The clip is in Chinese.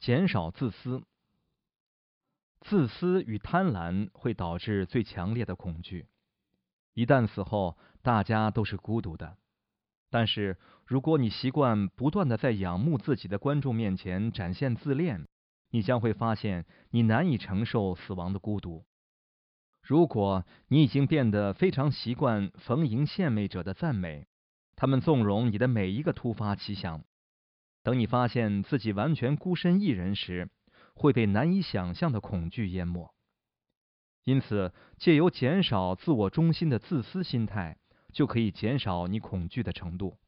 减少自私。自私与贪婪会导致最强烈的恐惧。一旦死后，大家都是孤独的。但是，如果你习惯不断的在仰慕自己的观众面前展现自恋，你将会发现你难以承受死亡的孤独。如果你已经变得非常习惯逢迎献媚者的赞美，他们纵容你的每一个突发奇想，等你发现自己完全孤身一人时，会被难以想象的恐惧淹没。因此，借由减少自我中心的自私心态，就可以减少你恐惧的程度。